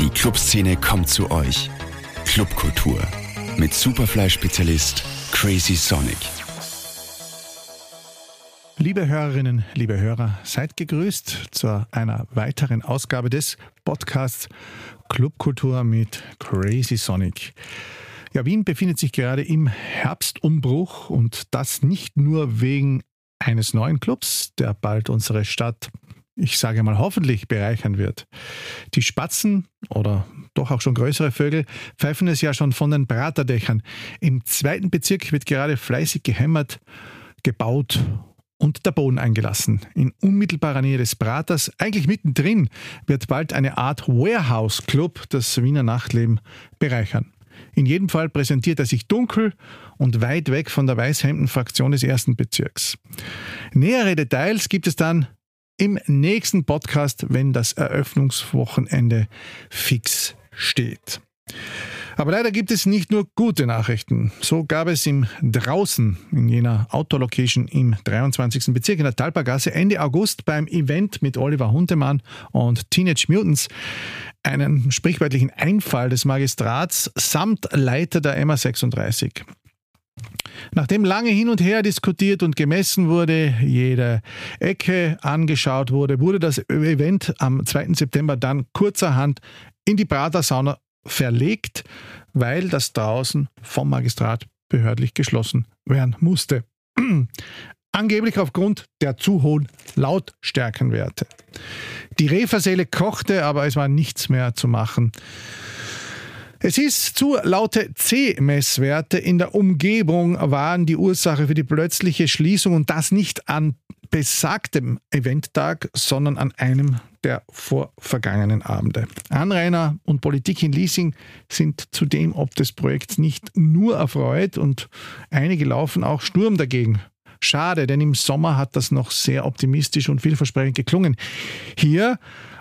Die Clubszene kommt zu euch. Clubkultur mit Superfly-Spezialist Crazy Sonic. Liebe Hörerinnen, liebe Hörer, seid gegrüßt zu einer weiteren Ausgabe des Podcasts Clubkultur mit Crazy Sonic. Ja, Wien befindet sich gerade im Herbstumbruch und das nicht nur wegen eines neuen Clubs, der bald unsere Stadt ich sage mal hoffentlich bereichern wird. Die Spatzen oder doch auch schon größere Vögel pfeifen es ja schon von den Praterdächern. Im zweiten Bezirk wird gerade fleißig gehämmert, gebaut und der Boden eingelassen. In unmittelbarer Nähe des Praters, eigentlich mittendrin, wird bald eine Art Warehouse Club das Wiener Nachtleben bereichern. In jedem Fall präsentiert er sich dunkel und weit weg von der Weißhemden-Fraktion des ersten Bezirks. Nähere Details gibt es dann im nächsten Podcast, wenn das Eröffnungswochenende fix steht. Aber leider gibt es nicht nur gute Nachrichten. So gab es im Draußen in jener Outdoor-Location im 23. Bezirk in der Talpergasse Ende August beim Event mit Oliver Huntemann und Teenage Mutants einen sprichwörtlichen Einfall des Magistrats samt Leiter der MA36. Nachdem lange hin und her diskutiert und gemessen wurde, jede Ecke angeschaut wurde, wurde das Event am 2. September dann kurzerhand in die Prater-Sauna verlegt, weil das draußen vom Magistrat behördlich geschlossen werden musste. Angeblich aufgrund der zu hohen Lautstärkenwerte. Die Referseele kochte, aber es war nichts mehr zu machen. Es ist zu laute C-Messwerte in der Umgebung waren die Ursache für die plötzliche Schließung und das nicht an besagtem Eventtag, sondern an einem der vorvergangenen Abende. Anrainer und Politik in Leasing sind zudem ob des Projekts nicht nur erfreut und einige laufen auch Sturm dagegen. Schade, denn im Sommer hat das noch sehr optimistisch und vielversprechend geklungen. Hier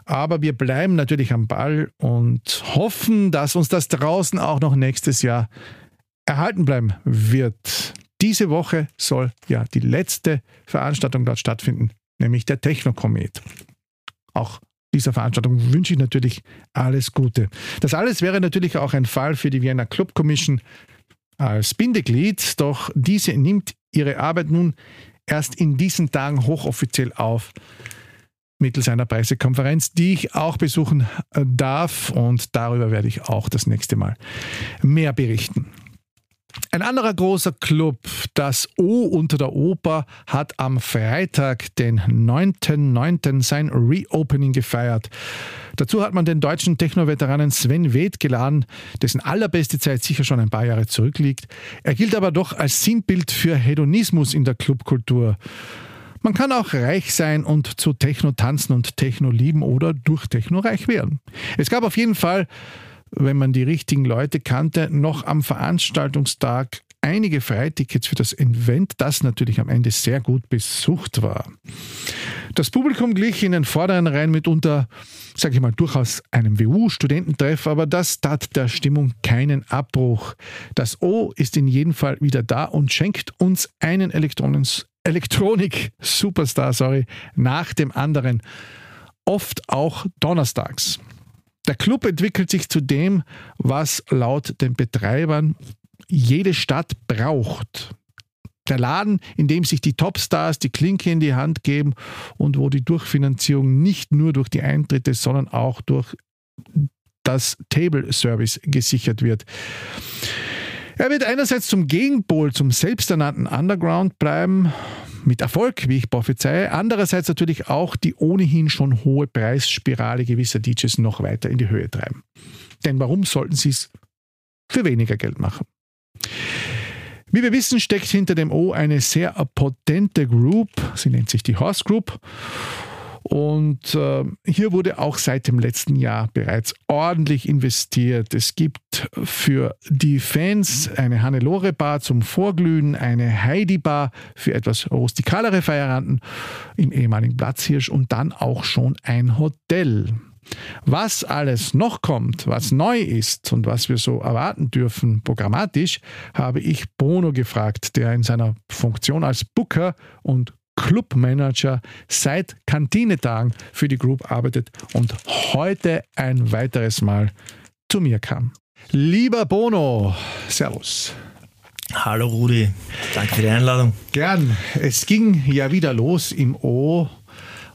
aber wir bleiben natürlich am Ball und hoffen, dass uns das draußen auch noch nächstes Jahr erhalten bleiben wird. Diese Woche soll ja die letzte Veranstaltung dort stattfinden, nämlich der Technokomet. Auch dieser Veranstaltung wünsche ich natürlich alles Gute. Das alles wäre natürlich auch ein Fall für die Vienna Club Commission als Bindeglied, doch diese nimmt ihre Arbeit nun erst in diesen Tagen hochoffiziell auf mittels einer Pressekonferenz, die ich auch besuchen äh, darf und darüber werde ich auch das nächste Mal mehr berichten. Ein anderer großer Club, das O unter der Oper, hat am Freitag, den 9.9., sein Reopening gefeiert. Dazu hat man den deutschen Techno-Veteranen Sven Weth geladen, dessen allerbeste Zeit sicher schon ein paar Jahre zurückliegt. Er gilt aber doch als Sinnbild für Hedonismus in der Clubkultur. Man kann auch reich sein und zu Techno tanzen und Techno lieben oder durch Techno reich werden. Es gab auf jeden Fall, wenn man die richtigen Leute kannte, noch am Veranstaltungstag einige Freitickets für das Event, das natürlich am Ende sehr gut besucht war. Das Publikum glich in den vorderen Reihen mitunter, sage ich mal, durchaus einem WU-Studententreff, aber das tat der Stimmung keinen Abbruch. Das O ist in jedem Fall wieder da und schenkt uns einen Elektronens Elektronik-Superstar, sorry, nach dem anderen. Oft auch donnerstags. Der Club entwickelt sich zu dem, was laut den Betreibern jede Stadt braucht. Der Laden, in dem sich die Topstars die Klinke in die Hand geben und wo die Durchfinanzierung nicht nur durch die Eintritte, sondern auch durch das Table Service gesichert wird. Er wird einerseits zum Gegenpol zum selbsternannten Underground bleiben, mit Erfolg, wie ich prophezeie. Andererseits natürlich auch die ohnehin schon hohe Preisspirale gewisser DJs noch weiter in die Höhe treiben. Denn warum sollten sie es für weniger Geld machen? Wie wir wissen, steckt hinter dem O eine sehr potente Group. Sie nennt sich die Horse Group. Und äh, hier wurde auch seit dem letzten Jahr bereits ordentlich investiert. Es gibt für die Fans eine Hannelore Bar zum Vorglühen, eine Heidi Bar für etwas rustikalere Feieranden im ehemaligen Platzhirsch und dann auch schon ein Hotel. Was alles noch kommt, was neu ist und was wir so erwarten dürfen programmatisch, habe ich Bono gefragt, der in seiner Funktion als Booker und Clubmanager seit Kantinetagen für die Group arbeitet und heute ein weiteres Mal zu mir kam. Lieber Bono, Servus. Hallo Rudi, danke für die Einladung. Gern. Es ging ja wieder los im O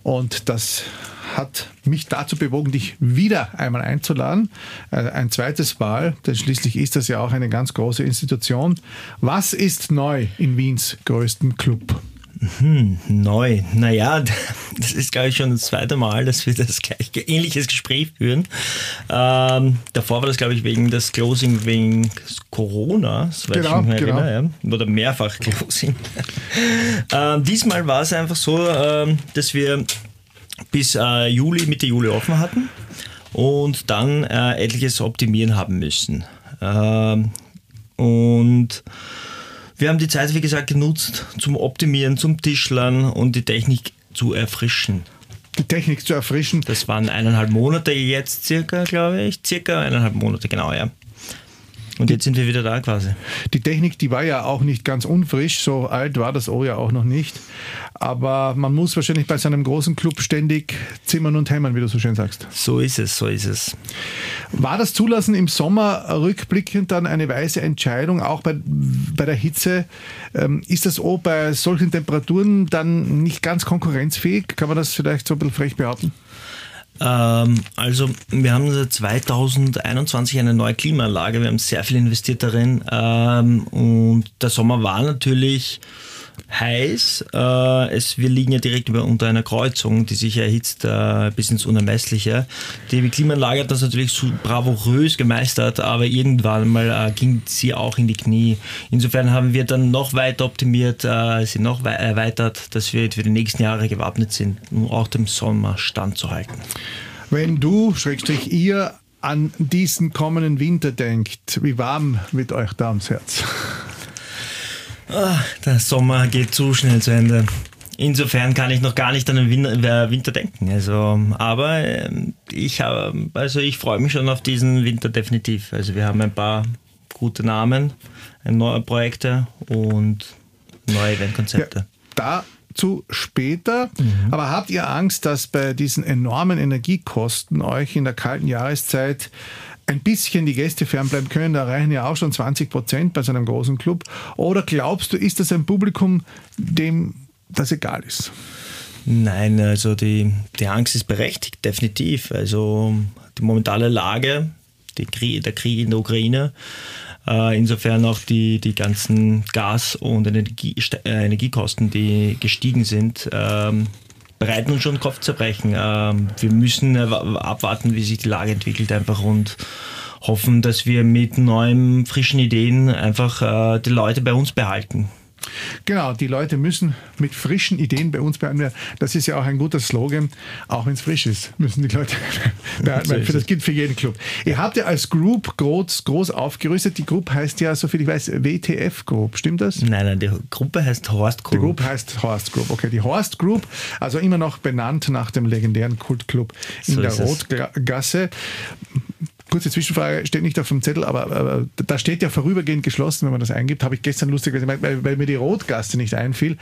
und das hat mich dazu bewogen, dich wieder einmal einzuladen. Äh, ein zweites Mal, denn schließlich ist das ja auch eine ganz große Institution. Was ist neu in Wiens größten Club? Hm, neu. Naja, das ist, glaube ich, schon das zweite Mal, dass wir das gleiche, ähnliches Gespräch führen. Ähm, davor war das, glaube ich, wegen des Closing wegen Corona, soweit genau, ich mich genau. erinnere. Ja. Oder mehrfach Closing. ähm, diesmal war es einfach so, ähm, dass wir bis äh, Juli, Mitte Juli offen hatten und dann äh, etliches optimieren haben müssen. Ähm, und wir haben die Zeit, wie gesagt, genutzt zum Optimieren, zum Tischlern und die Technik zu erfrischen. Die Technik zu erfrischen? Das waren eineinhalb Monate jetzt circa, glaube ich. Circa eineinhalb Monate, genau, ja. Und jetzt sind wir wieder da quasi. Die Technik, die war ja auch nicht ganz unfrisch, so alt war das O ja auch noch nicht. Aber man muss wahrscheinlich bei seinem großen Club ständig zimmern und hämmern, wie du so schön sagst. So ist es, so ist es. War das Zulassen im Sommer rückblickend dann eine weise Entscheidung, auch bei, bei der Hitze? Ähm, ist das O bei solchen Temperaturen dann nicht ganz konkurrenzfähig? Kann man das vielleicht so ein bisschen frech behaupten? Ähm, also wir haben seit 2021 eine neue Klimaanlage, wir haben sehr viel investiert darin. Ähm, und der Sommer war natürlich heiß. Äh, es, wir liegen ja direkt über, unter einer Kreuzung, die sich erhitzt äh, bis ins Unermessliche. Die Klimaanlage hat das natürlich so bravourös gemeistert, aber irgendwann mal äh, ging sie auch in die Knie. Insofern haben wir dann noch weiter optimiert, äh, sie noch erweitert, dass wir für die nächsten Jahre gewappnet sind, um auch dem Sommer standzuhalten. Wenn du, Schrägstrich ihr, an diesen kommenden Winter denkt, wie warm wird euch da ums Herz? Oh, der Sommer geht zu schnell zu Ende. Insofern kann ich noch gar nicht an den Winter, Winter denken. Also, aber ähm, ich habe, also ich freue mich schon auf diesen Winter definitiv. Also wir haben ein paar gute Namen, neue Projekte und neue Eventkonzepte. Ja, dazu später. Mhm. Aber habt ihr Angst, dass bei diesen enormen Energiekosten euch in der kalten Jahreszeit ein bisschen die Gäste fernbleiben können. Da reichen ja auch schon 20 Prozent bei so einem großen Club. Oder glaubst du, ist das ein Publikum, dem das egal ist? Nein, also die, die Angst ist berechtigt, definitiv. Also die momentane Lage, die, der Krieg in der Ukraine, äh, insofern auch die, die ganzen Gas- und Energie, äh, Energiekosten, die gestiegen sind, ähm, bereiten uns schon Kopfzerbrechen. Ähm, wir müssen abwarten, wie sich die Lage entwickelt einfach und hoffen, dass wir mit neuen, frischen Ideen einfach äh, die Leute bei uns behalten. Genau, die Leute müssen mit frischen Ideen bei uns werden. Das ist ja auch ein guter Slogan. Auch wenn es frisch ist, müssen die Leute behalten. Das gilt für jeden Club. Ihr habt ja als Group groß, groß aufgerüstet. Die Group heißt ja, soviel ich weiß, WTF Group. Stimmt das? Nein, nein, die Gruppe heißt Horst Group. Die Group heißt Horst Group. Okay, die Horst Group, also immer noch benannt nach dem legendären Kultclub in so der Rotgasse kurze Zwischenfrage, steht nicht auf dem Zettel, aber, aber da steht ja vorübergehend geschlossen, wenn man das eingibt. Habe ich gestern lustig gesagt, weil, weil mir die Rotgasse nicht einfiel.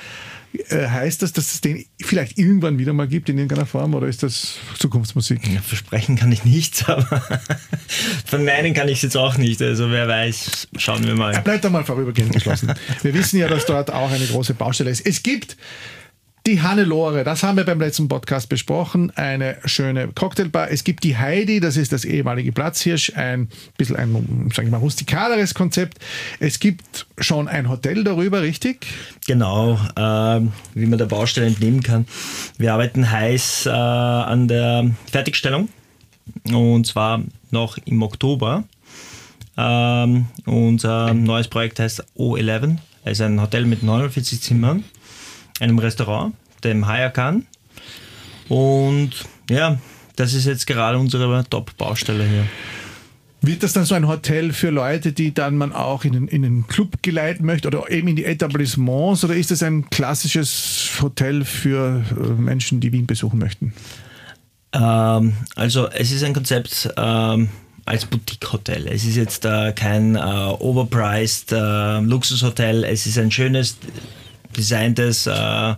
Äh, heißt das, dass es den vielleicht irgendwann wieder mal gibt in irgendeiner Form oder ist das Zukunftsmusik? Ja, versprechen kann ich nichts, aber verneinen kann ich es jetzt auch nicht. Also wer weiß, schauen wir mal. Er bleibt da mal vorübergehend geschlossen. wir wissen ja, dass dort auch eine große Baustelle ist. Es gibt die Hannelore, das haben wir beim letzten Podcast besprochen, eine schöne Cocktailbar. Es gibt die Heidi, das ist das ehemalige Platzhirsch, ein bisschen ein, sage ich mal, rustikaleres Konzept. Es gibt schon ein Hotel darüber, richtig? Genau, äh, wie man der Baustelle entnehmen kann. Wir arbeiten heiß äh, an der Fertigstellung und zwar noch im Oktober. Ähm, unser neues Projekt heißt O11, es ist ein Hotel mit 49 Zimmern einem Restaurant, dem Hayakan. Und ja, das ist jetzt gerade unsere Top-Baustelle hier. Wird das dann so ein Hotel für Leute, die dann man auch in den, in den Club geleiten möchte oder eben in die Etablissements oder ist das ein klassisches Hotel für äh, Menschen, die Wien besuchen möchten? Ähm, also es ist ein Konzept ähm, als Boutique-Hotel. Es ist jetzt äh, kein äh, overpriced äh, Luxushotel. Es ist ein schönes designtes, äh,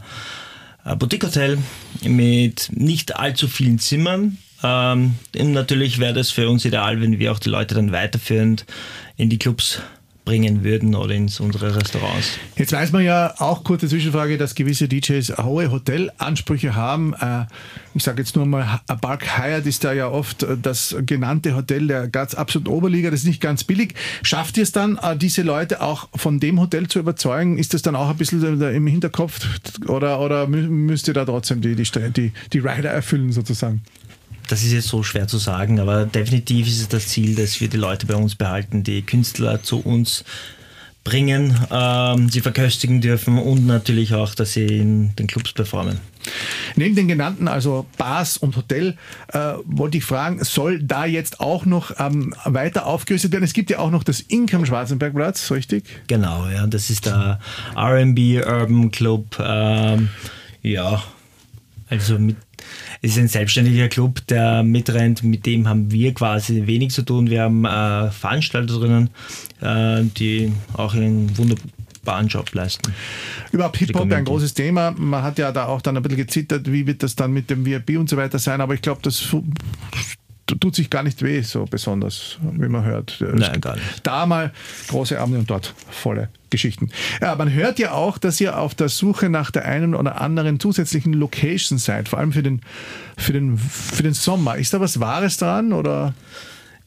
Boutique-Hotel mit nicht allzu vielen Zimmern. Ähm, natürlich wäre das für uns ideal, wenn wir auch die Leute dann weiterführend in die Clubs bringen würden oder in unsere Restaurants. Jetzt weiß man ja auch, kurze Zwischenfrage, dass gewisse DJs hohe Hotelansprüche haben. Äh, ich sage jetzt nur mal, Park Hyatt ist da ja oft äh, das genannte Hotel der ganz absoluten Oberliga, das ist nicht ganz billig. Schafft ihr es dann, äh, diese Leute auch von dem Hotel zu überzeugen? Ist das dann auch ein bisschen im Hinterkopf oder, oder müsst ihr da trotzdem die, die, die, die Rider erfüllen sozusagen? Das ist jetzt so schwer zu sagen, aber definitiv ist es das Ziel, dass wir die Leute bei uns behalten, die Künstler zu uns bringen, ähm, sie verköstigen dürfen und natürlich auch, dass sie in den Clubs performen. Neben den genannten, also Bars und Hotel, äh, wollte ich fragen, soll da jetzt auch noch ähm, weiter aufgerüstet werden? Es gibt ja auch noch das Inc am Schwarzenbergplatz, richtig? Genau, ja, das ist der R&B Urban Club. Ähm, ja, also mit es ist ein selbstständiger Club, der mitrennt. Mit dem haben wir quasi wenig zu tun. Wir haben äh, Veranstalter drinnen, äh, die auch einen wunderbaren Job leisten. Überhaupt Hip-Hop ein großes Thema. Man hat ja da auch dann ein bisschen gezittert, wie wird das dann mit dem VIP und so weiter sein. Aber ich glaube, das tut sich gar nicht weh, so besonders, wie man hört. Nein, gar nicht. Da mal große Abende und dort volle Geschichten. Ja, man hört ja auch, dass ihr auf der Suche nach der einen oder anderen zusätzlichen Location seid, vor allem für den, für den, für den Sommer. Ist da was Wahres dran oder?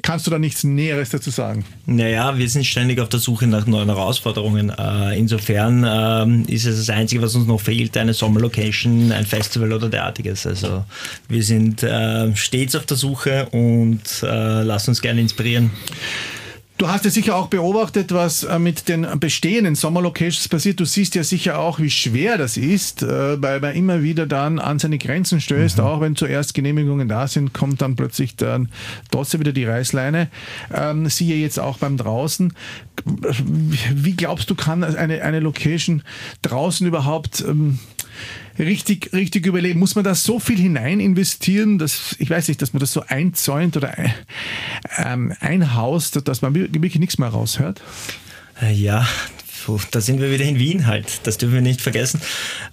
Kannst du da nichts Näheres dazu sagen? Naja, wir sind ständig auf der Suche nach neuen Herausforderungen. Äh, insofern ähm, ist es das Einzige, was uns noch fehlt, eine Sommerlocation, ein Festival oder derartiges. Also wir sind äh, stets auf der Suche und äh, lassen uns gerne inspirieren. Du hast ja sicher auch beobachtet, was äh, mit den bestehenden Sommerlocations passiert. Du siehst ja sicher auch, wie schwer das ist, äh, weil man immer wieder dann an seine Grenzen stößt. Mhm. Auch wenn zuerst Genehmigungen da sind, kommt dann plötzlich dann trotzdem wieder die Reißleine. Ähm, siehe jetzt auch beim draußen. Wie glaubst du, kann eine, eine Location draußen überhaupt ähm, richtig, richtig überleben? Muss man da so viel hinein investieren, dass, ich weiß nicht, dass man das so einzäunt oder ein, ähm, einhaust, dass man wirklich nichts mehr raushört? Äh, ja, da sind wir wieder in Wien halt. Das dürfen wir nicht vergessen.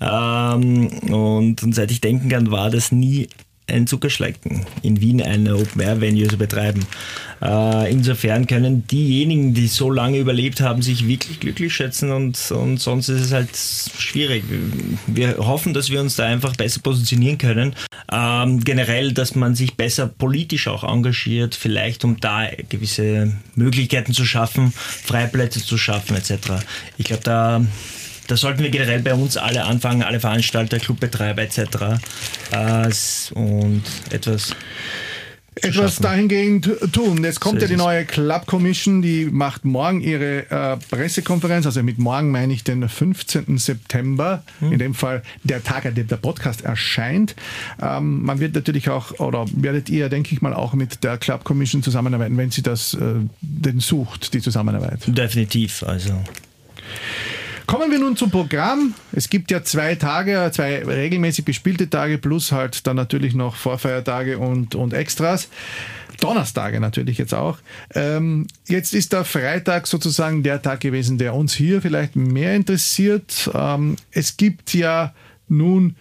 Ähm, und, und, seit ich denken kann, war das nie ein Zuckerschlecken, in Wien eine Open-Air-Venue zu betreiben. Äh, insofern können diejenigen, die so lange überlebt haben, sich wirklich glücklich schätzen und, und sonst ist es halt schwierig. Wir hoffen, dass wir uns da einfach besser positionieren können. Ähm, generell, dass man sich besser politisch auch engagiert, vielleicht um da gewisse Möglichkeiten zu schaffen, Freiplätze zu schaffen etc. Ich glaube, da da sollten wir generell bei uns alle anfangen, alle Veranstalter, Clubbetreiber etc. Äh, und etwas etwas dahingehend tun. Jetzt kommt so ja die neue Club Commission, die macht morgen ihre äh, Pressekonferenz. Also mit morgen meine ich den 15. September, hm. in dem Fall der Tag, an dem der Podcast erscheint. Ähm, man wird natürlich auch, oder werdet ihr, denke ich mal, auch mit der Club Commission zusammenarbeiten, wenn sie das äh, denn sucht, die Zusammenarbeit. Definitiv, also. Kommen wir nun zum Programm. Es gibt ja zwei Tage, zwei regelmäßig gespielte Tage plus halt dann natürlich noch Vorfeiertage und, und Extras. Donnerstage natürlich jetzt auch. Ähm, jetzt ist der Freitag sozusagen der Tag gewesen, der uns hier vielleicht mehr interessiert. Ähm, es gibt ja nun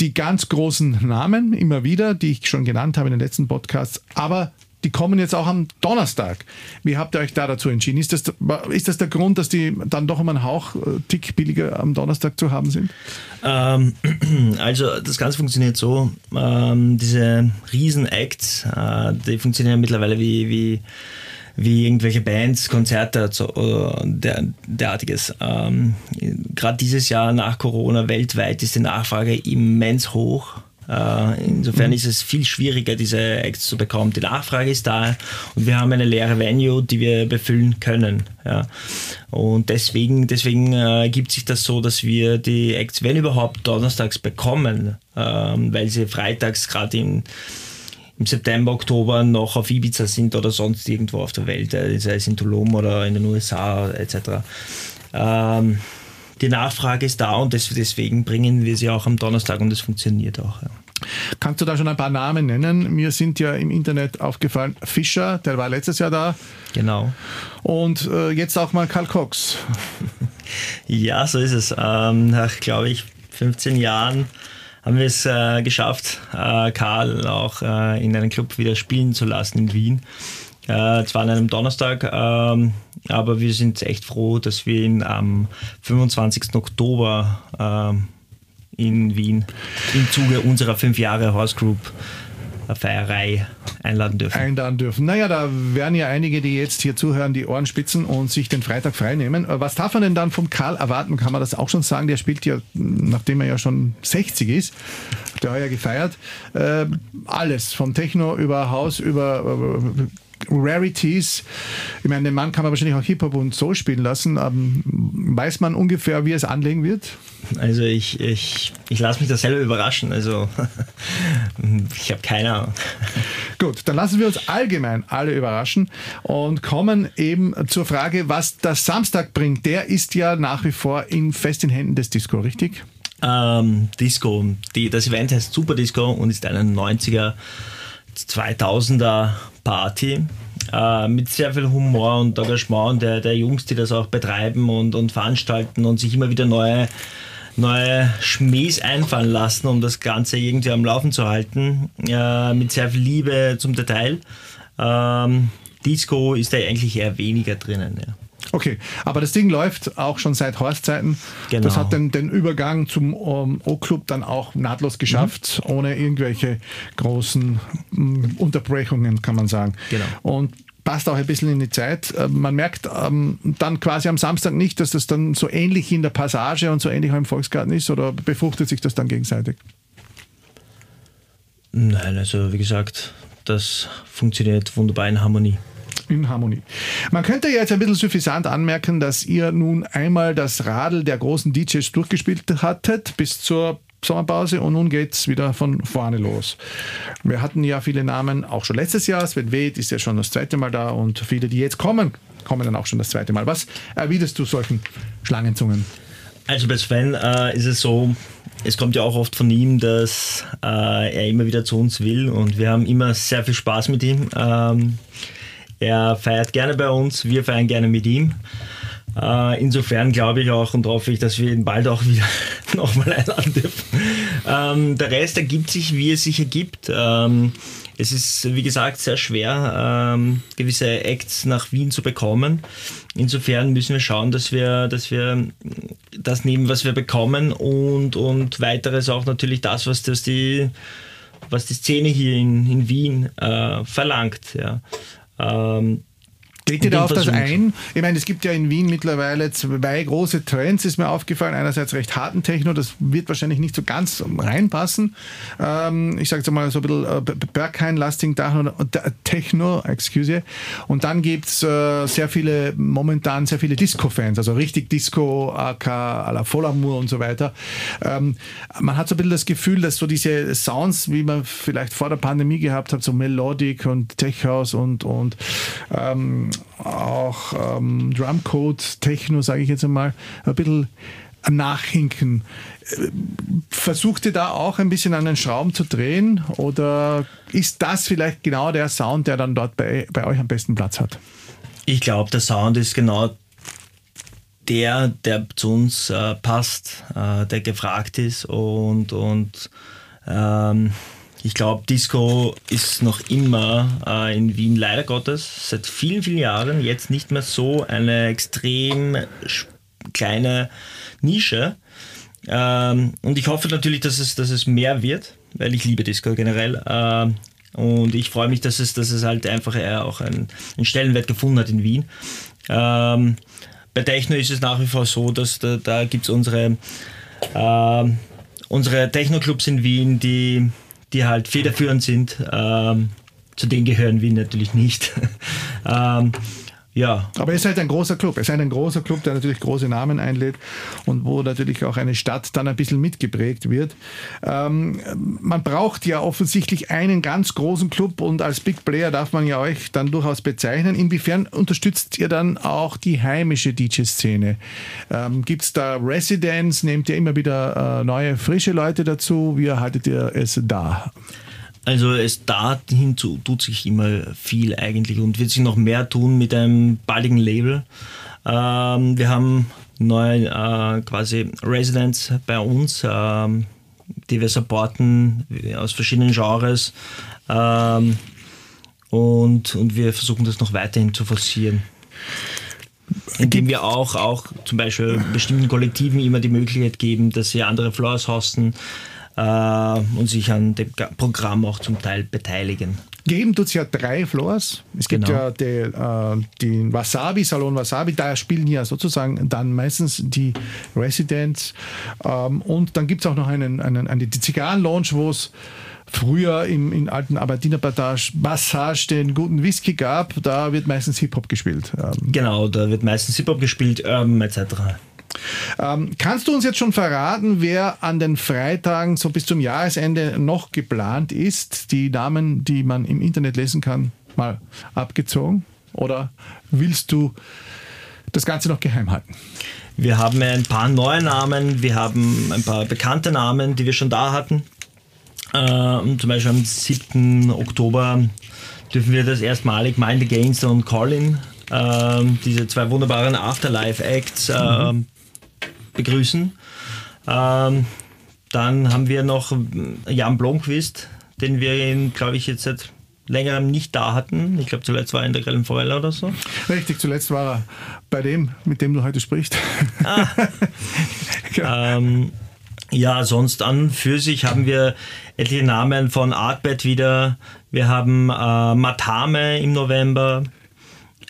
die ganz großen Namen immer wieder, die ich schon genannt habe in den letzten Podcasts, aber die kommen jetzt auch am Donnerstag. Wie habt ihr euch da dazu entschieden? Ist das, ist das der Grund, dass die dann doch um einen Hauch äh, Tick billiger am Donnerstag zu haben sind? Ähm, also das Ganze funktioniert so, ähm, diese Riesen-Acts, äh, die funktionieren mittlerweile wie, wie, wie irgendwelche Bands, Konzerte oder der, derartiges. Ähm, Gerade dieses Jahr nach Corona weltweit ist die Nachfrage immens hoch äh, insofern mhm. ist es viel schwieriger, diese Acts zu bekommen. Die Nachfrage ist da und wir haben eine leere Venue, die wir befüllen können. Ja. Und deswegen, deswegen äh, gibt sich das so, dass wir die Acts, wenn überhaupt, donnerstags bekommen, ähm, weil sie freitags gerade im im September, Oktober noch auf Ibiza sind oder sonst irgendwo auf der Welt, äh, sei es in Tulum oder in den USA etc. Ähm, die Nachfrage ist da und deswegen bringen wir sie auch am Donnerstag und es funktioniert auch. Ja. Kannst du da schon ein paar Namen nennen? Mir sind ja im Internet aufgefallen, Fischer, der war letztes Jahr da. Genau. Und äh, jetzt auch mal Karl Cox. ja, so ist es. Ähm, nach, glaube ich, 15 Jahren haben wir es äh, geschafft, äh, Karl auch äh, in einem Club wieder spielen zu lassen in Wien. Äh, zwar an einem Donnerstag, ähm, aber wir sind echt froh, dass wir ihn am 25. Oktober ähm, in Wien im Zuge unserer fünf Jahre Horse Group Feierei einladen dürfen. Einladen dürfen. Naja, da werden ja einige, die jetzt hier zuhören, die Ohren spitzen und sich den Freitag freinehmen. Äh, was darf man denn dann vom Karl erwarten? Kann man das auch schon sagen? Der spielt ja, nachdem er ja schon 60 ist, der heuer gefeiert, äh, alles. Vom Techno über Haus, über äh, Rarities. Ich meine, den Mann kann man wahrscheinlich auch Hip-Hop und Soul spielen lassen. Ähm, weiß man ungefähr, wie es anlegen wird? Also ich, ich, ich lasse mich da selber überraschen. Also ich habe keine Ahnung. Gut, dann lassen wir uns allgemein alle überraschen und kommen eben zur Frage, was der Samstag bringt. Der ist ja nach wie vor in fest in Händen des Disco, richtig? Ähm, Disco. Die, das Event heißt Super Disco und ist eine 90er 2000er Party äh, mit sehr viel Humor und Engagement der, der Jungs, die das auch betreiben und, und veranstalten und sich immer wieder neue, neue Schmähs einfallen lassen, um das Ganze irgendwie am Laufen zu halten, äh, mit sehr viel Liebe zum Detail. Ähm, Disco ist da eigentlich eher weniger drinnen. Ja. Okay, aber das Ding läuft auch schon seit Horstzeiten. Genau. Das hat den, den Übergang zum um, O-Club dann auch nahtlos geschafft, mhm. ohne irgendwelche großen um, Unterbrechungen, kann man sagen. Genau. Und passt auch ein bisschen in die Zeit. Äh, man merkt ähm, dann quasi am Samstag nicht, dass das dann so ähnlich in der Passage und so ähnlich auch im Volksgarten ist oder befruchtet sich das dann gegenseitig? Nein, also wie gesagt, das funktioniert wunderbar in Harmonie in Harmonie. Man könnte jetzt ein bisschen suffisant anmerken, dass ihr nun einmal das Radl der großen DJs durchgespielt hattet bis zur Sommerpause und nun geht es wieder von vorne los. Wir hatten ja viele Namen auch schon letztes Jahr. Sven Weth ist ja schon das zweite Mal da und viele, die jetzt kommen, kommen dann auch schon das zweite Mal. Was erwiderst du solchen Schlangenzungen? Also bei Sven äh, ist es so, es kommt ja auch oft von ihm, dass äh, er immer wieder zu uns will und wir haben immer sehr viel Spaß mit ihm. Ähm, er feiert gerne bei uns, wir feiern gerne mit ihm. Äh, insofern glaube ich auch und hoffe ich, dass wir ihn bald auch wieder nochmal einladen dürfen. Ähm, der Rest ergibt sich, wie es sich ergibt. Ähm, es ist, wie gesagt, sehr schwer, ähm, gewisse Acts nach Wien zu bekommen. Insofern müssen wir schauen, dass wir, dass wir das nehmen, was wir bekommen und, und weiteres auch natürlich das, was das die, was die Szene hier in, in Wien äh, verlangt. Ja. Ähm, Geht ihr da auf das ein? Ich meine, es gibt ja in Wien mittlerweile zwei große Trends, ist mir aufgefallen. Einerseits recht harten Techno, das wird wahrscheinlich nicht so ganz reinpassen. Ähm, ich sage jetzt mal so ein bisschen äh, Berghain-lasting Techno, excuse. Und dann gibt es äh, sehr viele, momentan sehr viele Disco-Fans, also richtig Disco, AK, à la Volamour und so weiter. Ähm, man hat so ein bisschen das Gefühl, dass so diese Sounds, wie man vielleicht vor der Pandemie gehabt hat, so Melodic und Tech House und, und ähm, auch ähm, Drumcode, Techno, sage ich jetzt einmal, ein bisschen nachhinken. Versucht ihr da auch ein bisschen an den Schrauben zu drehen oder ist das vielleicht genau der Sound, der dann dort bei, bei euch am besten Platz hat? Ich glaube, der Sound ist genau der, der zu uns äh, passt, äh, der gefragt ist und, und ähm, ich glaube, Disco ist noch immer äh, in Wien leider Gottes seit vielen, vielen Jahren jetzt nicht mehr so eine extrem kleine Nische. Ähm, und ich hoffe natürlich, dass es, dass es mehr wird, weil ich liebe Disco generell. Ähm, und ich freue mich, dass es, dass es halt einfach auch einen, einen Stellenwert gefunden hat in Wien. Ähm, bei Techno ist es nach wie vor so, dass da, da gibt es unsere, äh, unsere Techno-Clubs in Wien, die die halt federführend sind. Ähm, zu denen gehören wir natürlich nicht. ähm, ja. Aber es ist halt ein großer Club. Es ist halt ein großer Club, der natürlich große Namen einlädt und wo natürlich auch eine Stadt dann ein bisschen mitgeprägt wird. Ähm, man braucht ja offensichtlich einen ganz großen Club und als Big Player darf man ja euch dann durchaus bezeichnen. Inwiefern unterstützt ihr dann auch die heimische DJ-Szene? Ähm, Gibt es da Residents? Nehmt ihr immer wieder äh, neue, frische Leute dazu? Wie erhaltet ihr es da? Also es dahin tut sich immer viel eigentlich und wird sich noch mehr tun mit einem baldigen Label. Ähm, wir haben neue äh, quasi Residents bei uns. Ähm, die wir supporten aus verschiedenen Genres. Ähm, und, und wir versuchen das noch weiterhin zu forcieren. Indem wir auch, auch zum Beispiel bestimmten Kollektiven immer die Möglichkeit geben, dass sie andere Floors hosten und sich an dem Programm auch zum Teil beteiligen. Geben tut es ja drei Floors. Es gibt genau. ja die, äh, den Wasabi, Salon Wasabi, da spielen ja sozusagen dann meistens die Residents. Ähm, und dann gibt es auch noch einen, einen, eine Zigarren-Lounge, wo es früher im, in alten Arbeiterpassage den guten Whisky gab, da wird meistens Hip-Hop gespielt. Ähm. Genau, da wird meistens Hip-Hop gespielt, Urban etc. Ähm, kannst du uns jetzt schon verraten, wer an den Freitagen so bis zum Jahresende noch geplant ist? Die Namen, die man im Internet lesen kann, mal abgezogen? Oder willst du das Ganze noch geheim halten? Wir haben ein paar neue Namen, wir haben ein paar bekannte Namen, die wir schon da hatten. Äh, zum Beispiel am 7. Oktober dürfen wir das erstmalig Mind Gangster und Colin, äh, diese zwei wunderbaren Afterlife-Acts, mhm. Begrüßen. Ähm, dann haben wir noch Jan Blomqvist, den wir, glaube ich, jetzt seit längerem nicht da hatten. Ich glaube, zuletzt war er in der Grellen Forelle oder so. Richtig, zuletzt war er bei dem, mit dem du heute sprichst. Ah. ja. ähm, ja, sonst an für sich haben wir etliche Namen von Artbed wieder. Wir haben äh, Matame im November.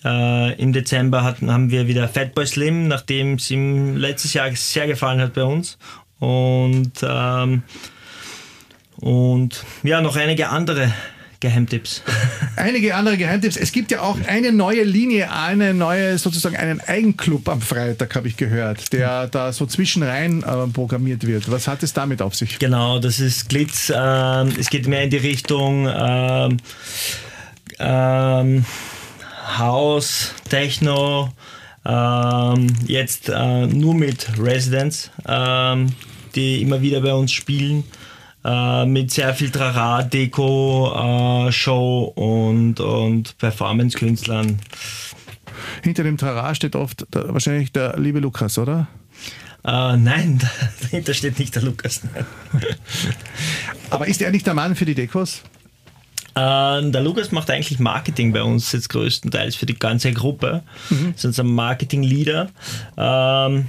Äh, Im Dezember hatten, haben wir wieder Fatboy Slim, nachdem es ihm letztes Jahr sehr gefallen hat bei uns. Und, ähm, und ja, noch einige andere Geheimtipps. Einige andere Geheimtipps. Es gibt ja auch eine neue Linie, eine neue, sozusagen einen Eigenclub am Freitag, habe ich gehört, der da so zwischenrein äh, programmiert wird. Was hat es damit auf sich? Genau, das ist Glitz. Äh, es geht mehr in die Richtung äh, House, Techno, ähm, jetzt äh, nur mit Residents, ähm, die immer wieder bei uns spielen äh, mit sehr viel Trara, Deko, äh, Show und, und Performance-Künstlern. Hinter dem Trara steht oft der, wahrscheinlich der liebe Lukas, oder? Uh, nein, dahinter steht nicht der Lukas. Aber ist er nicht der Mann für die Dekos? Uh, der Lukas macht eigentlich Marketing bei uns jetzt größtenteils für die ganze Gruppe. Mhm. Ist unser Marketing-Leader. Uh,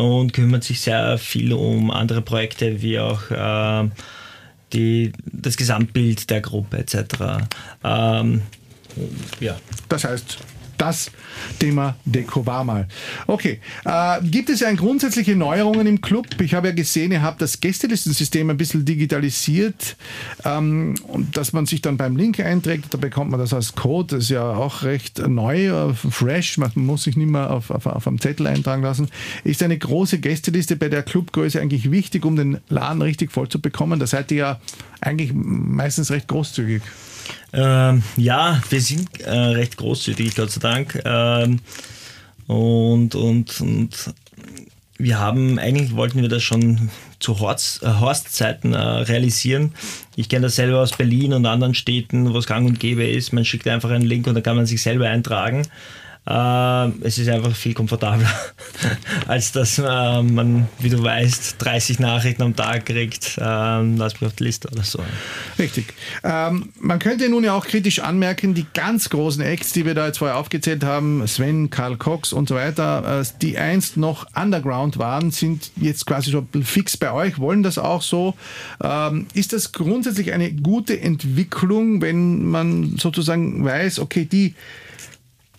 und kümmert sich sehr viel um andere Projekte wie auch äh, die, das Gesamtbild der Gruppe etc. Ähm, ja. Das heißt, das Thema Deko war mal. Okay, äh, gibt es ja grundsätzliche Neuerungen im Club? Ich habe ja gesehen, ihr habt das Gästelistensystem ein bisschen digitalisiert ähm, und dass man sich dann beim Link einträgt, da bekommt man das als Code. Das ist ja auch recht neu, äh, fresh. Man muss sich nicht mehr auf, auf, auf einem Zettel eintragen lassen. Ist eine große Gästeliste bei der Clubgröße eigentlich wichtig, um den Laden richtig voll zu bekommen? Da seid ihr ja eigentlich meistens recht großzügig. Ähm, ja, wir sind äh, recht großzügig, Gott sei Dank. Ähm, und, und, und wir haben, eigentlich wollten wir das schon zu äh, Horstzeiten äh, realisieren. Ich kenne das selber aus Berlin und anderen Städten, wo es gang und gäbe ist. Man schickt einfach einen Link und da kann man sich selber eintragen. Äh, es ist einfach viel komfortabler, als dass äh, man, wie du weißt, 30 Nachrichten am Tag kriegt. Äh, lass mich auf die Liste oder so. Richtig. Ähm, man könnte nun ja auch kritisch anmerken, die ganz großen Acts, die wir da jetzt vorher aufgezählt haben, Sven, Karl Cox und so weiter, äh, die einst noch Underground waren, sind jetzt quasi schon fix bei euch, wollen das auch so. Ähm, ist das grundsätzlich eine gute Entwicklung, wenn man sozusagen weiß, okay, die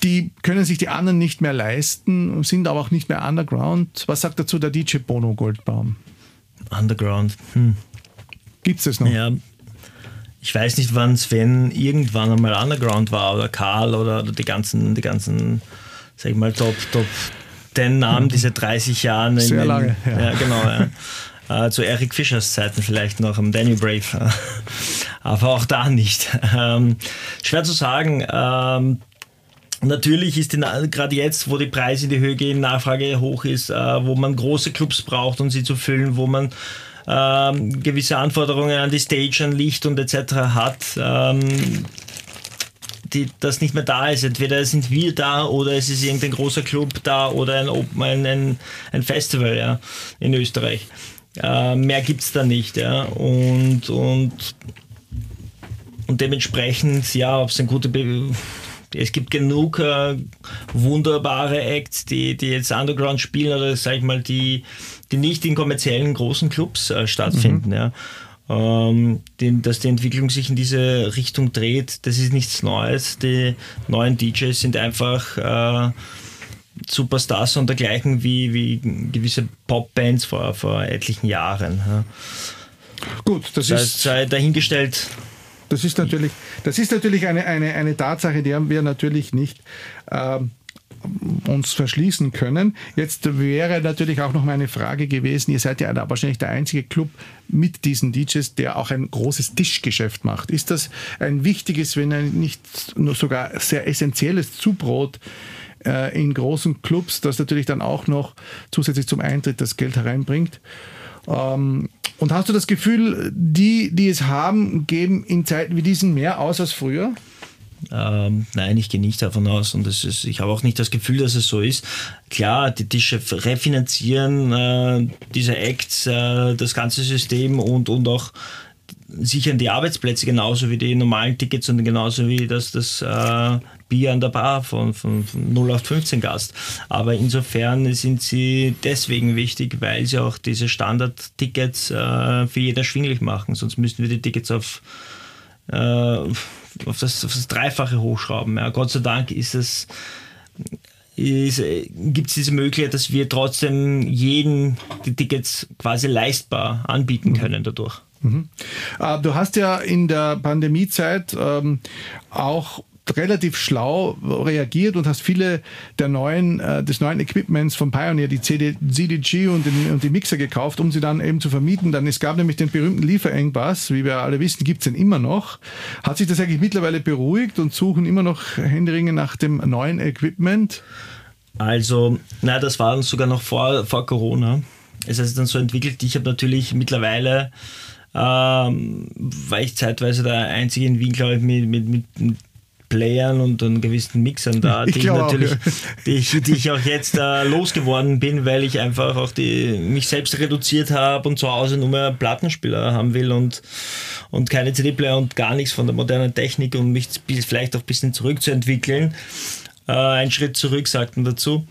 die können sich die anderen nicht mehr leisten, sind aber auch nicht mehr underground. Was sagt dazu der DJ Bono Goldbaum? Underground. Hm. Gibt es das noch? Ja, ich weiß nicht, wann Sven irgendwann einmal Underground war oder Karl oder, oder die ganzen, die ganzen, sag ich mal, Top, Top 10 Namen, diese 30 Jahre. Sehr in, lange, ja. ja genau, ja. Äh, zu Eric Fischers Zeiten vielleicht noch am Daniel Brave. Aber auch da nicht. Ähm, schwer zu sagen. Ähm, Natürlich ist gerade jetzt, wo die Preise in die Höhe gehen, Nachfrage hoch ist, äh, wo man große Clubs braucht, um sie zu füllen, wo man ähm, gewisse Anforderungen an die Stage, an Licht und etc. hat, ähm, die, das nicht mehr da ist. Entweder sind wir da oder es ist irgendein großer Club da oder ein, ein, ein, Festival ja, in Österreich. Äh, mehr gibt es da nicht. Ja? Und, und, und dementsprechend, ja, ob es ein guter Be es gibt genug äh, wunderbare Acts, die, die jetzt Underground spielen oder sag ich mal, die, die nicht in kommerziellen großen Clubs äh, stattfinden. Mhm. Ja. Ähm, den, dass die Entwicklung sich in diese Richtung dreht, das ist nichts Neues. Die neuen DJs sind einfach äh, Superstars und dergleichen wie, wie gewisse Popbands vor, vor etlichen Jahren. Ja. Gut, das, das ist sei dahingestellt, das ist natürlich, das ist natürlich eine, eine, eine Tatsache, die haben wir natürlich nicht äh, uns verschließen können. Jetzt wäre natürlich auch noch mal eine Frage gewesen, ihr seid ja wahrscheinlich der einzige Club mit diesen DJs, der auch ein großes Tischgeschäft macht. Ist das ein wichtiges, wenn ein nicht nur sogar sehr essentielles Zubrot äh, in großen Clubs, das natürlich dann auch noch zusätzlich zum Eintritt das Geld hereinbringt? Ähm, und hast du das Gefühl, die, die es haben, geben in Zeiten wie diesen mehr aus als früher? Ähm, nein, ich gehe nicht davon aus und ist, ich habe auch nicht das Gefühl, dass es so ist. Klar, die Tische refinanzieren äh, diese Acts, äh, das ganze System und, und auch sichern die Arbeitsplätze genauso wie die normalen Tickets und genauso wie das, das äh, Bier an der Bar von, von, von 0815 Gast. Aber insofern sind sie deswegen wichtig, weil sie auch diese Standard-Tickets äh, für jeden erschwinglich machen. Sonst müssten wir die Tickets auf, äh, auf, das, auf das Dreifache hochschrauben. Ja, Gott sei Dank ist es gibt es diese Möglichkeit, dass wir trotzdem jeden die Tickets quasi leistbar anbieten mhm. können dadurch. Mhm. Äh, du hast ja in der Pandemiezeit ähm, auch relativ schlau reagiert und hast viele der neuen, äh, des neuen Equipments von Pioneer, die CD, CDG und, den, und die Mixer gekauft, um sie dann eben zu vermieten. Dann es gab nämlich den berühmten Lieferengpass, wie wir alle wissen, gibt es den immer noch. Hat sich das eigentlich mittlerweile beruhigt und suchen immer noch Händeringe nach dem neuen Equipment? Also, na, das war sogar noch vor, vor Corona. Es hat sich dann so entwickelt. Ich habe natürlich mittlerweile ähm, war ich zeitweise der Einzige in Wien, glaube ich, mit, mit, mit Playern und dann gewissen Mixern da, die ich, natürlich, auch, ja. die, ich, die ich auch jetzt äh, losgeworden bin, weil ich einfach auch die, mich selbst reduziert habe und zu Hause nur mehr Plattenspieler haben will und, und keine CD-Player und gar nichts von der modernen Technik und mich vielleicht auch ein bisschen zurückzuentwickeln. Äh, ein Schritt zurück, sagten dazu.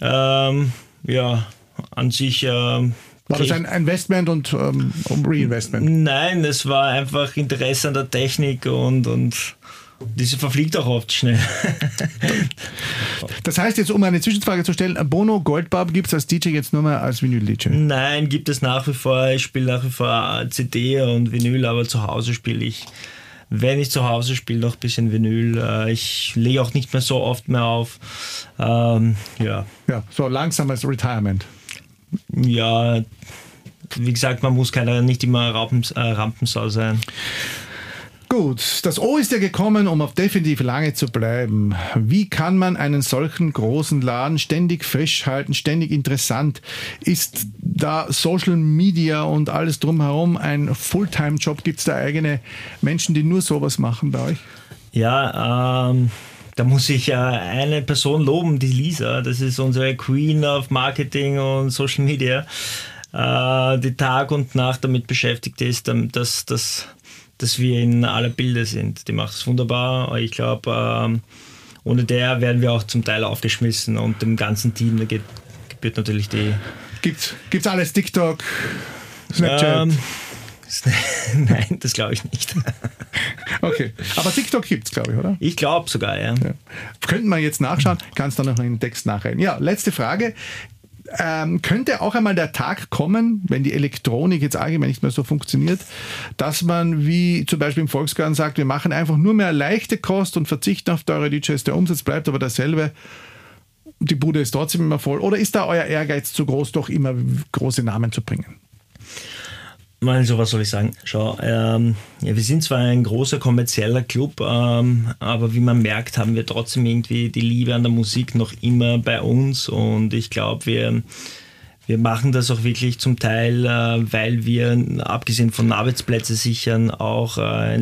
Ähm, ja, an sich. Äh, war das ein Investment und ähm, Reinvestment? Nein, es war einfach Interesse an der Technik und, und diese verfliegt auch oft schnell. das heißt jetzt, um eine Zwischenfrage zu stellen, Bono Goldbarb gibt es als DJ jetzt nur mehr als Vinyl-DJ? Nein, gibt es nach wie vor. Ich spiele nach wie vor CD und Vinyl, aber zu Hause spiele ich, wenn ich zu Hause spiele, noch ein bisschen Vinyl. Äh, ich lege auch nicht mehr so oft mehr auf. Ähm, ja. ja, so langsames Retirement ja, wie gesagt, man muss keiner, nicht immer Rampens, äh, Rampensau sein. Gut, das O ist ja gekommen, um auf definitiv lange zu bleiben. Wie kann man einen solchen großen Laden ständig frisch halten, ständig interessant? Ist da Social Media und alles drumherum ein Fulltime-Job? Gibt es da eigene Menschen, die nur sowas machen bei euch? Ja, ähm, da muss ich äh, eine Person loben, die Lisa. Das ist unsere Queen of Marketing und Social Media, äh, die Tag und Nacht damit beschäftigt ist, dass, dass, dass wir in aller Bilder sind. Die macht es wunderbar. Ich glaube, ähm, ohne der werden wir auch zum Teil aufgeschmissen und dem ganzen Team, da gebührt natürlich die. Gibt es alles TikTok, Snapchat? Ähm, Nein, das glaube ich nicht. okay, aber TikTok gibt es, glaube ich, oder? Ich glaube sogar, ja. ja. Könnten wir jetzt nachschauen, kannst du noch in den Text nachreden. Ja, letzte Frage. Ähm, könnte auch einmal der Tag kommen, wenn die Elektronik jetzt allgemein nicht mehr so funktioniert, dass man wie zum Beispiel im Volksgarten sagt, wir machen einfach nur mehr leichte Kost und verzichten auf teure DJs, der Umsatz bleibt aber dasselbe, die Bude ist trotzdem immer voll. Oder ist da euer Ehrgeiz zu groß, doch immer große Namen zu bringen? Also was soll ich sagen? Schau, ähm, ja, wir sind zwar ein großer kommerzieller Club, ähm, aber wie man merkt, haben wir trotzdem irgendwie die Liebe an der Musik noch immer bei uns und ich glaube, wir, wir machen das auch wirklich zum Teil, äh, weil wir, abgesehen von Arbeitsplätze sichern, auch äh,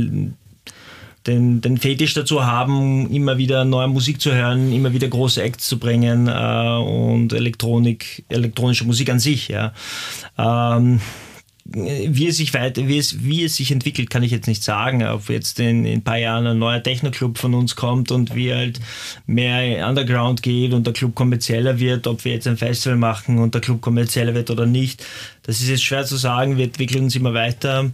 den, den Fetisch dazu haben, immer wieder neue Musik zu hören, immer wieder große Acts zu bringen äh, und Elektronik, elektronische Musik an sich. Ja. Ähm, wie es sich weiter, wie es, wie es sich entwickelt, kann ich jetzt nicht sagen. Ob jetzt in, in ein paar Jahren ein neuer Techno-Club von uns kommt und wie halt mehr Underground geht und der Club kommerzieller wird, ob wir jetzt ein Festival machen und der Club kommerzieller wird oder nicht. Das ist jetzt schwer zu sagen. Wir entwickeln uns immer weiter.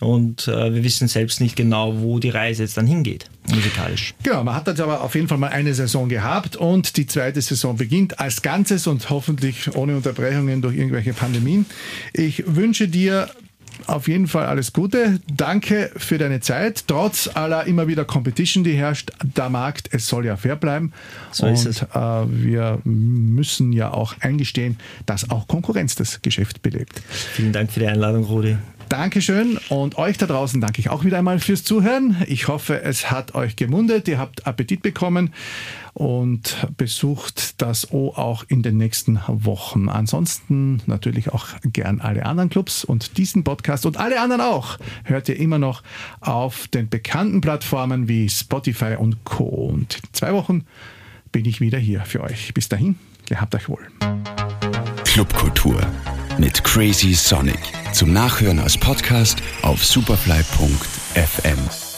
Und äh, wir wissen selbst nicht genau, wo die Reise jetzt dann hingeht, musikalisch. Genau, man hat jetzt aber auf jeden Fall mal eine Saison gehabt und die zweite Saison beginnt als Ganzes und hoffentlich ohne Unterbrechungen durch irgendwelche Pandemien. Ich wünsche dir auf jeden Fall alles Gute. Danke für deine Zeit. Trotz aller immer wieder Competition, die herrscht, der Markt, es soll ja fair bleiben. So und, ist es. Äh, wir müssen ja auch eingestehen, dass auch Konkurrenz das Geschäft belebt. Vielen Dank für die Einladung, Rudi. Dankeschön und euch da draußen danke ich auch wieder einmal fürs Zuhören. Ich hoffe, es hat euch gemundet, ihr habt Appetit bekommen und besucht das O auch in den nächsten Wochen. Ansonsten natürlich auch gern alle anderen Clubs und diesen Podcast und alle anderen auch hört ihr immer noch auf den bekannten Plattformen wie Spotify und Co. Und in zwei Wochen bin ich wieder hier für euch. Bis dahin, gehabt euch wohl. Clubkultur mit Crazy Sonic. Zum Nachhören als Podcast auf superfly.fm.